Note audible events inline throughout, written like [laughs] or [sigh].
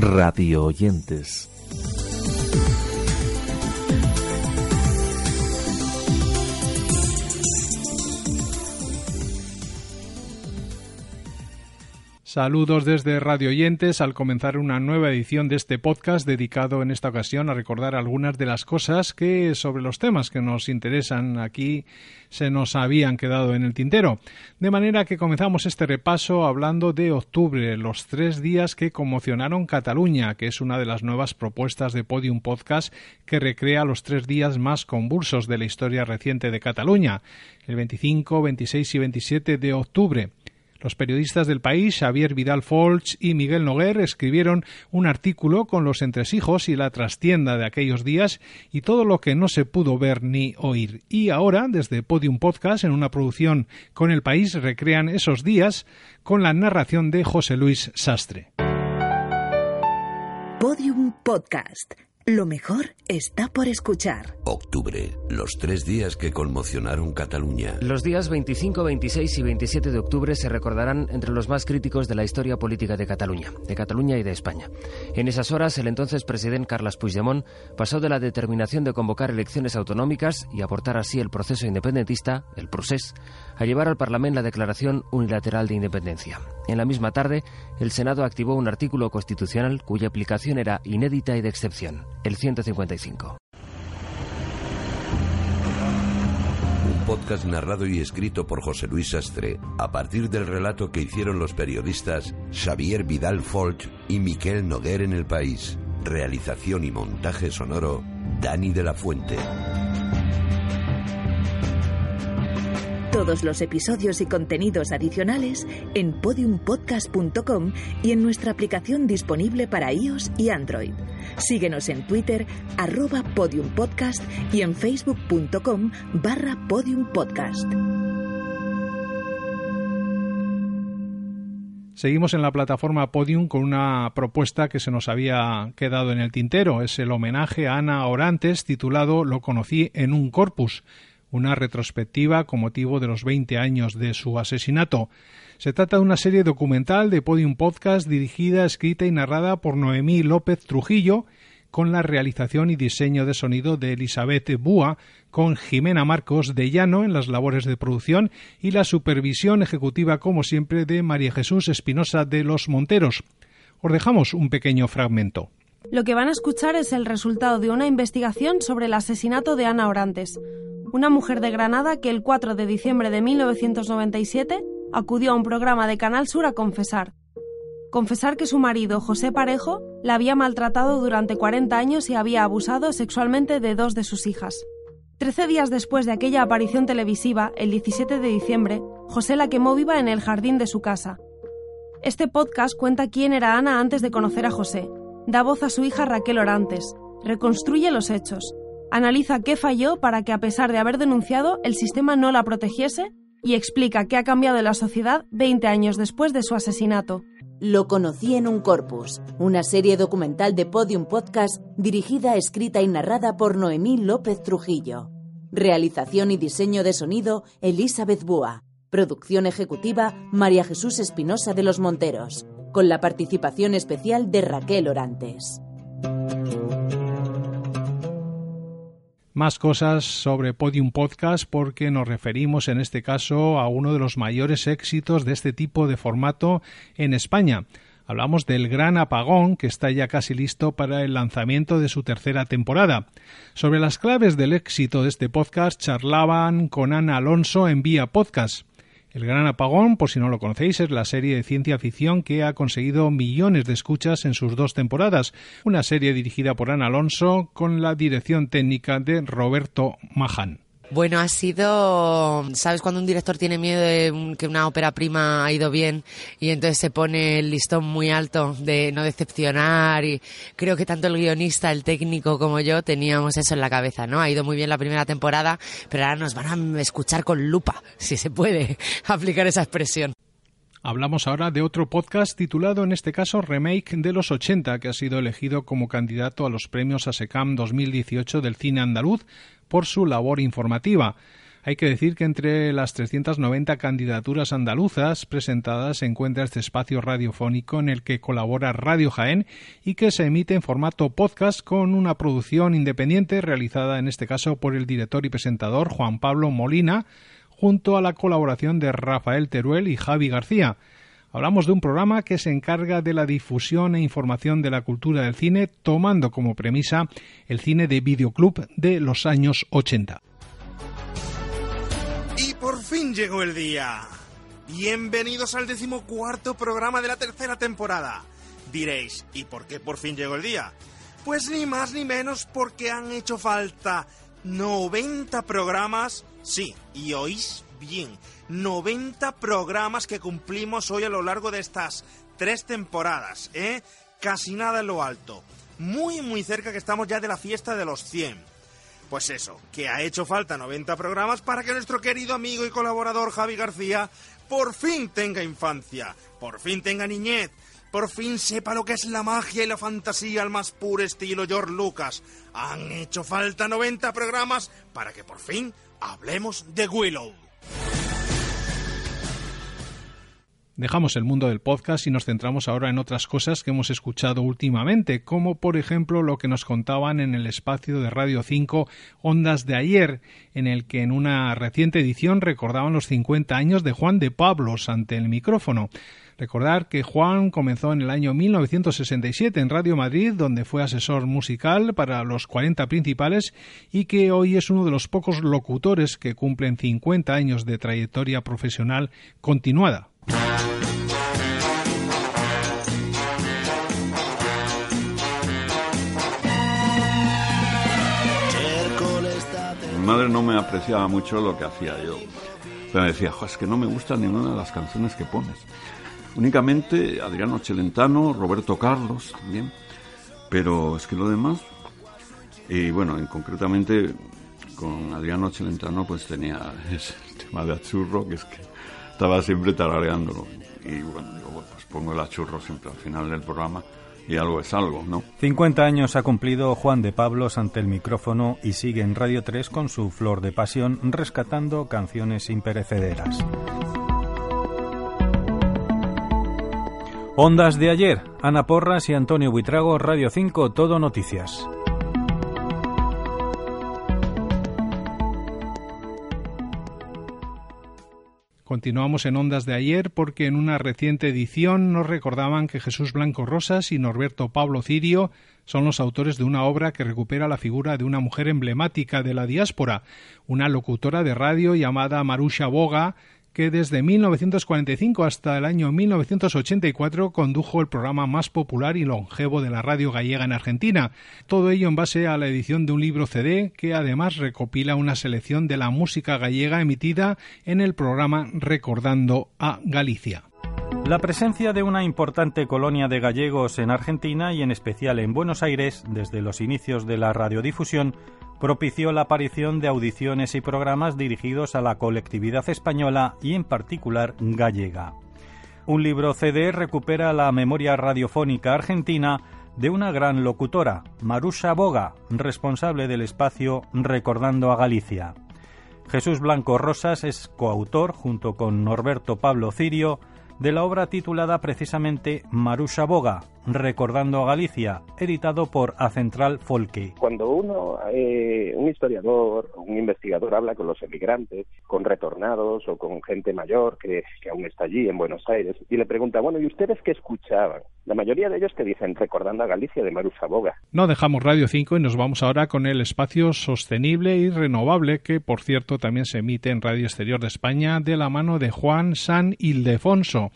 radio oyentes. Saludos desde Radio Oyentes al comenzar una nueva edición de este podcast dedicado en esta ocasión a recordar algunas de las cosas que sobre los temas que nos interesan aquí se nos habían quedado en el tintero. De manera que comenzamos este repaso hablando de octubre, los tres días que conmocionaron Cataluña, que es una de las nuevas propuestas de Podium Podcast que recrea los tres días más convulsos de la historia reciente de Cataluña, el 25, 26 y 27 de octubre. Los periodistas del país, Xavier Vidal Folch y Miguel Noguer, escribieron un artículo con los entresijos y la trastienda de aquellos días y todo lo que no se pudo ver ni oír. Y ahora, desde Podium Podcast, en una producción con el país, recrean esos días con la narración de José Luis Sastre. Podium Podcast lo mejor está por escuchar. Octubre, los tres días que conmocionaron Cataluña. Los días 25, 26 y 27 de octubre se recordarán entre los más críticos de la historia política de Cataluña, de Cataluña y de España. En esas horas, el entonces presidente Carles Puigdemont pasó de la determinación de convocar elecciones autonómicas y aportar así el proceso independentista, el procés, a llevar al Parlamento la declaración unilateral de independencia. En la misma tarde, el Senado activó un artículo constitucional cuya aplicación era inédita y de excepción, el 155. Un podcast narrado y escrito por José Luis Sastre, a partir del relato que hicieron los periodistas Xavier Vidal Folch y Miquel Noguer en El País. Realización y montaje sonoro, Dani de la Fuente. Todos los episodios y contenidos adicionales en podiumpodcast.com y en nuestra aplicación disponible para iOS y Android. Síguenos en Twitter, arroba podiumpodcast y en facebook.com barra podiumpodcast. Seguimos en la plataforma Podium con una propuesta que se nos había quedado en el tintero. Es el homenaje a Ana Orantes titulado Lo conocí en un corpus una retrospectiva con motivo de los 20 años de su asesinato. Se trata de una serie documental de Podium Podcast dirigida, escrita y narrada por Noemí López Trujillo, con la realización y diseño de sonido de Elizabeth Búa, con Jimena Marcos de Llano en las labores de producción y la supervisión ejecutiva, como siempre, de María Jesús Espinosa de los Monteros. Os dejamos un pequeño fragmento. Lo que van a escuchar es el resultado de una investigación sobre el asesinato de Ana Orantes, una mujer de Granada que el 4 de diciembre de 1997 acudió a un programa de Canal Sur a confesar. Confesar que su marido, José Parejo, la había maltratado durante 40 años y había abusado sexualmente de dos de sus hijas. Trece días después de aquella aparición televisiva, el 17 de diciembre, José la quemó viva en el jardín de su casa. Este podcast cuenta quién era Ana antes de conocer a José, da voz a su hija Raquel Orantes, reconstruye los hechos, analiza qué falló para que a pesar de haber denunciado el sistema no la protegiese y explica qué ha cambiado la sociedad 20 años después de su asesinato. Lo conocí en un corpus, una serie documental de Podium Podcast dirigida, escrita y narrada por Noemí López Trujillo. Realización y diseño de sonido Elizabeth Búa. Producción ejecutiva María Jesús Espinosa de los Monteros, con la participación especial de Raquel Orantes. Más cosas sobre Podium Podcast porque nos referimos en este caso a uno de los mayores éxitos de este tipo de formato en España. Hablamos del Gran Apagón, que está ya casi listo para el lanzamiento de su tercera temporada. Sobre las claves del éxito de este podcast charlaban con Ana Alonso en Vía Podcast. El Gran Apagón, por si no lo conocéis, es la serie de ciencia ficción que ha conseguido millones de escuchas en sus dos temporadas. Una serie dirigida por Ana Alonso con la dirección técnica de Roberto Majan. Bueno, ha sido, ¿sabes cuando un director tiene miedo de que una ópera prima ha ido bien y entonces se pone el listón muy alto de no decepcionar y creo que tanto el guionista, el técnico como yo teníamos eso en la cabeza, ¿no? Ha ido muy bien la primera temporada, pero ahora nos van a escuchar con lupa, si se puede [laughs] aplicar esa expresión. Hablamos ahora de otro podcast titulado en este caso Remake de los 80, que ha sido elegido como candidato a los premios ASECAM 2018 del cine andaluz por su labor informativa. Hay que decir que entre las 390 candidaturas andaluzas presentadas se encuentra este espacio radiofónico en el que colabora Radio Jaén y que se emite en formato podcast con una producción independiente realizada en este caso por el director y presentador Juan Pablo Molina junto a la colaboración de Rafael Teruel y Javi García. Hablamos de un programa que se encarga de la difusión e información de la cultura del cine, tomando como premisa el cine de videoclub de los años 80. Y por fin llegó el día. Bienvenidos al decimocuarto programa de la tercera temporada. Diréis, ¿y por qué por fin llegó el día? Pues ni más ni menos porque han hecho falta 90 programas, sí, y oís bien, 90 programas que cumplimos hoy a lo largo de estas tres temporadas, ¿eh? Casi nada en lo alto. Muy, muy cerca que estamos ya de la fiesta de los 100. Pues eso, que ha hecho falta 90 programas para que nuestro querido amigo y colaborador Javi García por fin tenga infancia, por fin tenga niñez, por fin sepa lo que es la magia y la fantasía al más puro estilo George Lucas. Han hecho falta 90 programas para que por fin hablemos de Willow. Dejamos el mundo del podcast y nos centramos ahora en otras cosas que hemos escuchado últimamente, como por ejemplo lo que nos contaban en el espacio de Radio 5 Ondas de ayer, en el que en una reciente edición recordaban los 50 años de Juan de Pablos ante el micrófono. Recordar que Juan comenzó en el año 1967 en Radio Madrid, donde fue asesor musical para los 40 principales y que hoy es uno de los pocos locutores que cumplen 50 años de trayectoria profesional continuada. Mi madre no me apreciaba mucho lo que hacía yo. Pero me decía, es que no me gustan ninguna de las canciones que pones. Únicamente Adriano Celentano, Roberto Carlos también. Pero es que lo demás. Y bueno, en, concretamente con Adriano Celentano pues tenía [laughs] ese tema de achurro que es que estaba siempre tarareándolo. Y bueno, yo pues pongo el achurro siempre al final del programa y algo es algo, ¿no? 50 años ha cumplido Juan de Pablos ante el micrófono y sigue en Radio 3 con su flor de pasión rescatando canciones imperecederas. Ondas de ayer, Ana Porras y Antonio Buitrago, Radio 5, Todo Noticias. Continuamos en Ondas de ayer porque en una reciente edición nos recordaban que Jesús Blanco Rosas y Norberto Pablo Cirio son los autores de una obra que recupera la figura de una mujer emblemática de la diáspora, una locutora de radio llamada Marusha Boga, que desde 1945 hasta el año 1984 condujo el programa más popular y longevo de la radio gallega en Argentina. Todo ello en base a la edición de un libro CD que además recopila una selección de la música gallega emitida en el programa Recordando a Galicia. La presencia de una importante colonia de gallegos en Argentina y en especial en Buenos Aires desde los inicios de la radiodifusión propició la aparición de audiciones y programas dirigidos a la colectividad española y en particular gallega. Un libro CD recupera la memoria radiofónica argentina de una gran locutora, Marusha Boga, responsable del espacio Recordando a Galicia. Jesús Blanco Rosas es coautor, junto con Norberto Pablo Cirio, de la obra titulada precisamente Marusha Boga, Recordando a Galicia, editado por A Central Folke. Cuando uno, eh, un historiador, un investigador habla con los emigrantes, con retornados o con gente mayor que, que aún está allí en Buenos Aires, y le pregunta, bueno, ¿y ustedes qué escuchaban? La mayoría de ellos te dicen Recordando a Galicia de Marusha Boga. No dejamos Radio 5 y nos vamos ahora con el espacio sostenible y renovable que, por cierto, también se emite en Radio Exterior de España de la mano de Juan San Ildefonso.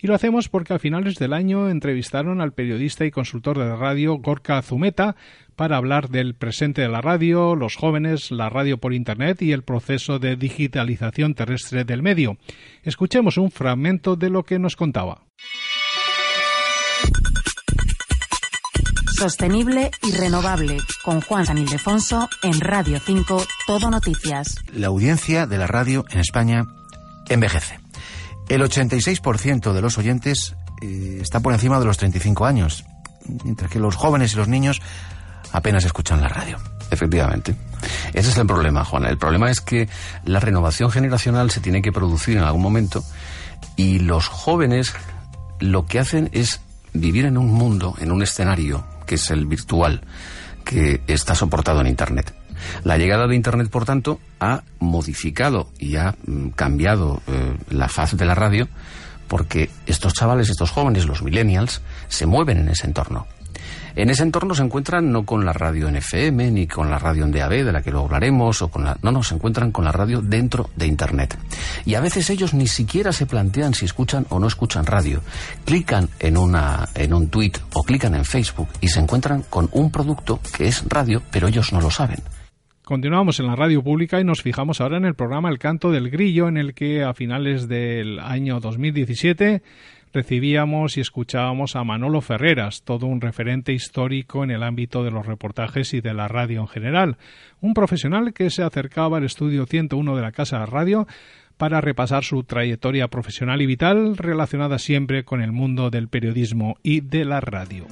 Y lo hacemos porque a finales del año entrevistaron al periodista y consultor de radio Gorka Zumeta para hablar del presente de la radio, los jóvenes, la radio por Internet y el proceso de digitalización terrestre del medio. Escuchemos un fragmento de lo que nos contaba. Sostenible y renovable con Juan San Ildefonso en Radio 5 Todo Noticias. La audiencia de la radio en España envejece. El 86% de los oyentes eh, está por encima de los 35 años, mientras que los jóvenes y los niños apenas escuchan la radio. Efectivamente. Ese es el problema, Juan. El problema es que la renovación generacional se tiene que producir en algún momento y los jóvenes lo que hacen es vivir en un mundo, en un escenario que es el virtual, que está soportado en Internet. La llegada de Internet, por tanto, ha modificado y ha mm, cambiado eh, la faz de la radio porque estos chavales, estos jóvenes, los millennials, se mueven en ese entorno. En ese entorno se encuentran no con la radio en FM, ni con la radio en DAB, de la que luego hablaremos, o con la... No, no, se encuentran con la radio dentro de Internet. Y a veces ellos ni siquiera se plantean si escuchan o no escuchan radio. Clican en, una, en un tweet o clican en Facebook y se encuentran con un producto que es radio, pero ellos no lo saben. Continuamos en la radio pública y nos fijamos ahora en el programa El Canto del Grillo, en el que a finales del año 2017 recibíamos y escuchábamos a Manolo Ferreras, todo un referente histórico en el ámbito de los reportajes y de la radio en general, un profesional que se acercaba al estudio 101 de la Casa de Radio para repasar su trayectoria profesional y vital relacionada siempre con el mundo del periodismo y de la radio.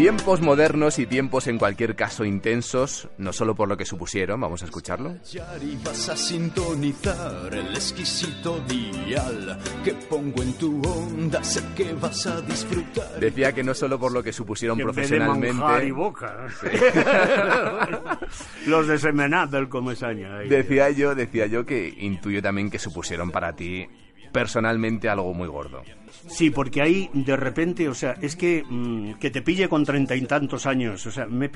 Tiempos modernos y tiempos en cualquier caso intensos, no solo por lo que supusieron, vamos a escucharlo. vas a sintonizar el exquisito dial que pongo en tu onda, sé que vas a disfrutar. Decía que no solo por lo que supusieron profesionalmente. De y boca. [laughs] Los de Semenat del Comesaña. Decía yo, decía yo que intuyo también que supusieron para ti personalmente algo muy gordo. Sí, porque ahí de repente, o sea, es que mm, que te pille con treinta y tantos años, o sea, me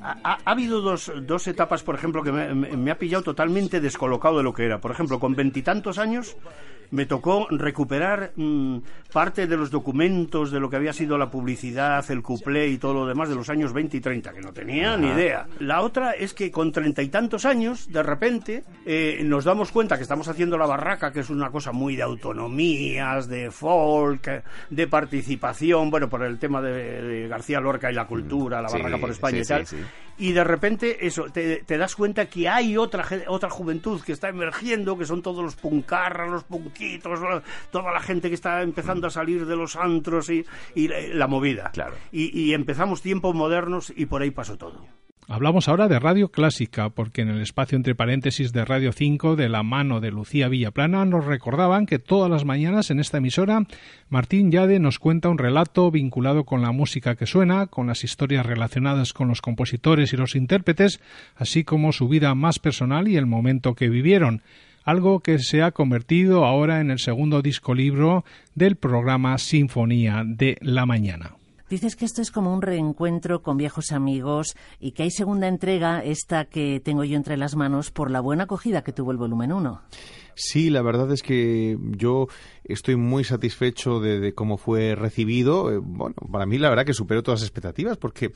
ha, habido dos, dos etapas, por ejemplo, que me, me, ha pillado totalmente descolocado de lo que era. Por ejemplo, con veintitantos años me tocó recuperar mm, parte de los documentos de lo que había sido la publicidad, el cuplé y todo lo demás de los años 20 y 30, que no tenía ni idea. La otra es que con treinta y tantos años, de repente, eh, nos damos cuenta que estamos haciendo la barraca, que es una cosa muy de autonomías, de folk, de participación, bueno, por el tema de, García Lorca y la cultura, la barraca por España y tal. y de repente eso te, das cuenta que hay otra otra juventud que está emergiendo que son todos los puncarras los punquitos toda la gente que está empezando a salir de los antros y, la movida. Claro. Y empezamos tiempos modernos y por ahí pasó todo Hablamos ahora de radio clásica, porque en el espacio entre paréntesis de Radio 5, de la mano de Lucía Villaplana, nos recordaban que todas las mañanas en esta emisora Martín Yade nos cuenta un relato vinculado con la música que suena, con las historias relacionadas con los compositores y los intérpretes, así como su vida más personal y el momento que vivieron algo que se ha convertido ahora en el segundo disco libro del programa Sinfonía de la Mañana. Dices que esto es como un reencuentro con viejos amigos y que hay segunda entrega, esta que tengo yo entre las manos, por la buena acogida que tuvo el volumen 1. Sí, la verdad es que yo estoy muy satisfecho de, cómo fue recibido. Eh, bueno, para mí la verdad que superó todas las expectativas porque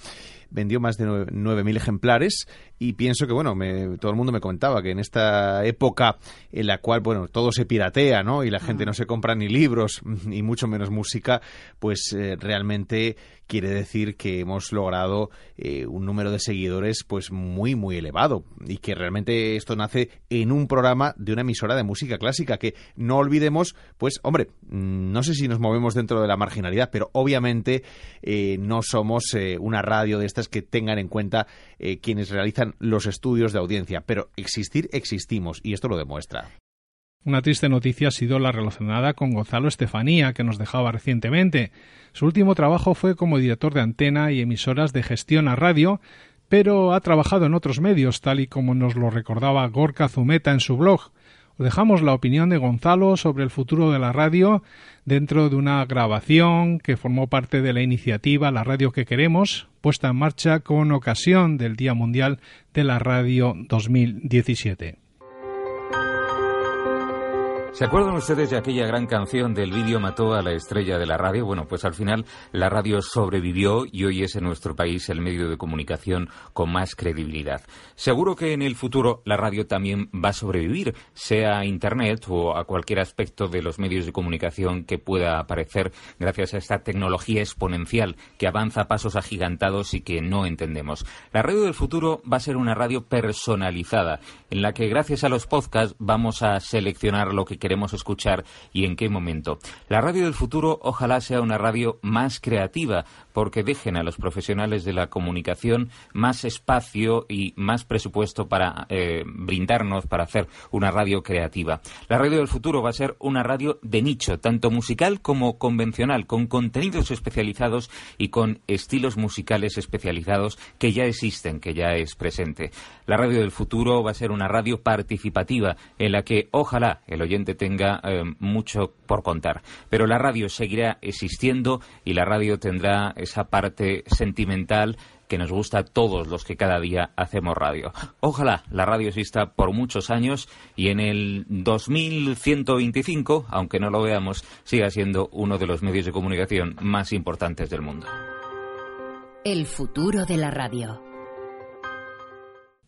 vendió más de 9.000 ejemplares y pienso que, bueno, todo el mundo me comentaba que en esta época en la cual, bueno, todo se piratea, ¿no? Y la gente no se compra ni libros, [laughs] ni mucho menos música, pues eh, realmente quiere decir que hemos logrado eh, un número de seguidores pues muy muy elevado y que realmente esto nace en un programa de una emisora de música clásica que no olvidemos pues hombre mm, no sé si nos movemos dentro de la marginalidad pero obviamente eh, no somos una radio de que tengan en cuenta quienes realizan los estudios de audiencia, pero existir existimos y esto lo demuestra. Una triste noticia ha sido la relacionada con Gonzalo Estefanía, que nos dejaba recientemente. Su último trabajo fue como director de antena y emisoras de gestión a radio, pero ha trabajado en otros medios, tal y como nos lo recordaba Gorka Zumeta en su blog. Dejamos la opinión de Gonzalo sobre el futuro de la radio dentro de una grabación que formó parte de la iniciativa La Radio que queremos, puesta en marcha con ocasión del Día Mundial de la Radio 2017. ¿Se acuerdan ustedes de aquella gran canción del vídeo mató a la estrella de la radio? Bueno, pues al final la radio sobrevivió y hoy es en nuestro país el medio de comunicación con más credibilidad. Seguro que en el futuro la radio también va a sobrevivir, sea a Internet o a cualquier aspecto de los medios de comunicación que pueda aparecer gracias a esta tecnología exponencial que avanza a pasos agigantados y que no entendemos. La radio del futuro va a ser una radio personalizada, en la que gracias a los podcasts vamos a seleccionar lo que queremos escuchar y en qué momento. La radio del futuro ojalá sea una radio más creativa, porque dejen a los profesionales de la comunicación más espacio y más presupuesto para eh, brindarnos, para hacer una radio creativa. La radio del futuro va a ser una radio de nicho, tanto musical como convencional, con contenidos especializados y con estilos musicales especializados que ya existen, que ya es presente. La radio del futuro va a ser una radio participativa en la que ojalá el oyente tenga eh, mucho por contar. Pero la radio seguirá existiendo y la radio tendrá esa parte sentimental que nos gusta a todos los que cada día hacemos radio. Ojalá la radio exista por muchos años y en el 2125, aunque no lo veamos, siga siendo uno de los medios de comunicación más importantes del mundo. El futuro de la radio.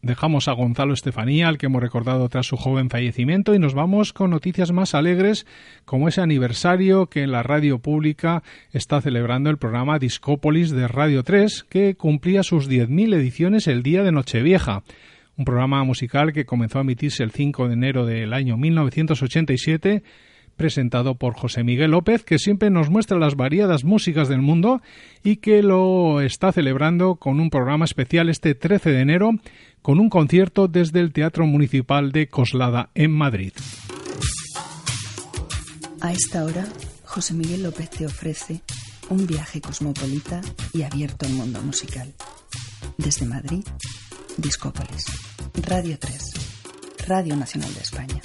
Dejamos a Gonzalo Estefanía, al que hemos recordado tras su joven fallecimiento, y nos vamos con noticias más alegres, como ese aniversario que en la radio pública está celebrando el programa Discópolis de Radio 3, que cumplía sus 10.000 ediciones el día de Nochevieja. Un programa musical que comenzó a emitirse el 5 de enero del año 1987 presentado por José Miguel López, que siempre nos muestra las variadas músicas del mundo y que lo está celebrando con un programa especial este 13 de enero con un concierto desde el Teatro Municipal de Coslada en Madrid. A esta hora, José Miguel López te ofrece un viaje cosmopolita y abierto al mundo musical. Desde Madrid, Discópolis, Radio 3, Radio Nacional de España.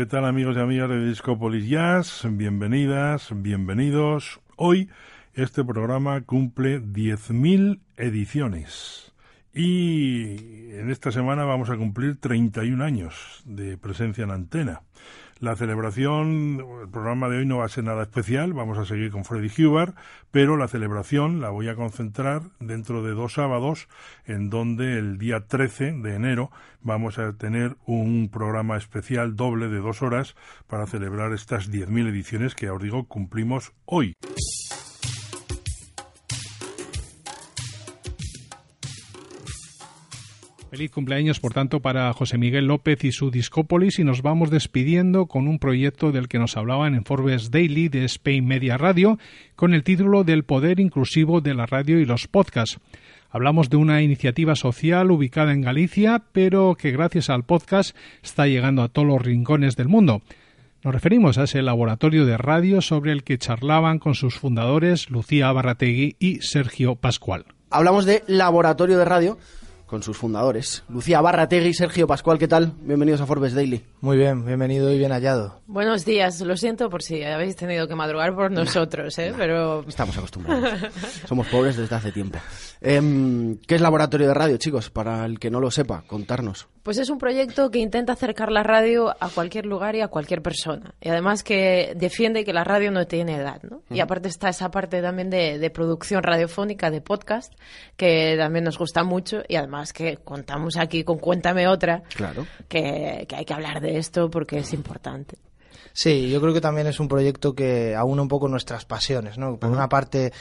¿Qué tal amigos y amigas de Discopolis Jazz? Bienvenidas, bienvenidos. Hoy este programa cumple 10.000 ediciones y en esta semana vamos a cumplir 31 años de presencia en antena. La celebración, el programa de hoy no va a ser nada especial, vamos a seguir con Freddy Huber, pero la celebración la voy a concentrar dentro de dos sábados, en donde el día 13 de enero vamos a tener un programa especial doble de dos horas para celebrar estas 10.000 ediciones que, os digo, cumplimos hoy. Feliz cumpleaños, por tanto, para José Miguel López y su Discópolis y nos vamos despidiendo con un proyecto del que nos hablaban en Forbes Daily de Spain Media Radio con el título del poder inclusivo de la radio y los podcasts. Hablamos de una iniciativa social ubicada en Galicia, pero que gracias al podcast está llegando a todos los rincones del mundo. Nos referimos a ese laboratorio de radio sobre el que charlaban con sus fundadores Lucía Barrategui y Sergio Pascual. Hablamos de laboratorio de radio con sus fundadores. Lucía Barrategui, Sergio Pascual, ¿qué tal? Bienvenidos a Forbes Daily. Muy bien, bienvenido y bien hallado. Buenos días, lo siento por si habéis tenido que madrugar por nosotros, ¿eh? pero... Estamos acostumbrados. Somos pobres desde hace tiempo. Em, ¿Qué es Laboratorio de Radio, chicos? Para el que no lo sepa, contarnos. Pues es un proyecto que intenta acercar la radio a cualquier lugar y a cualquier persona. Y además que defiende que la radio no tiene edad, ¿no? Y aparte está esa parte también de, de, producción radiofónica, de podcast, que también nos gusta mucho. Y además que contamos aquí con Cuéntame Otra, claro. que, que hay que hablar de esto porque es importante. Sí, yo creo que también es un proyecto que aúna un poco nuestras pasiones, ¿no? Por una parte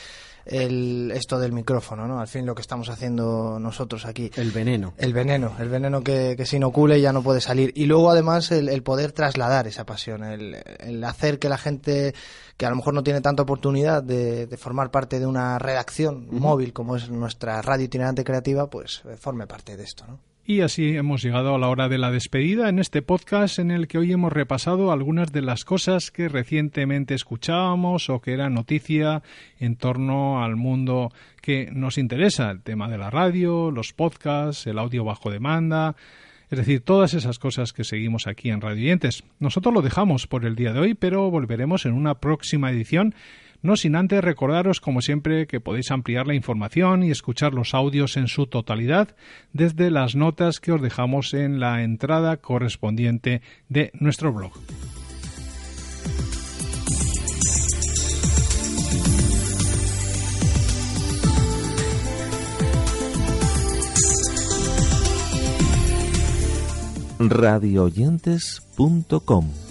el, esto del micrófono, ¿no? Al fin lo que estamos haciendo nosotros aquí. El veneno. El veneno, el veneno que, que se inocule y ya no puede salir. Y luego además el, poder trasladar esa pasión, el, el, hacer que la gente que a lo mejor no tiene tanta oportunidad de, de formar parte de una redacción móvil como es nuestra radio itinerante creativa, pues forme parte de esto, ¿no? Y así hemos llegado a la hora de la despedida en este podcast en el que hoy hemos repasado algunas de las cosas que recientemente escuchábamos o que eran noticia en torno al mundo que nos interesa, el tema de la radio, los podcasts, el audio bajo demanda, es decir, todas esas cosas que seguimos aquí en Radio Nosotros lo dejamos por el día de hoy, pero volveremos en una próxima edición no sin antes recordaros, como siempre, que podéis ampliar la información y escuchar los audios en su totalidad desde las notas que os dejamos en la entrada correspondiente de nuestro blog. radioyentes.com